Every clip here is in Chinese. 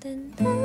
噔噔。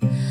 Mm-hmm.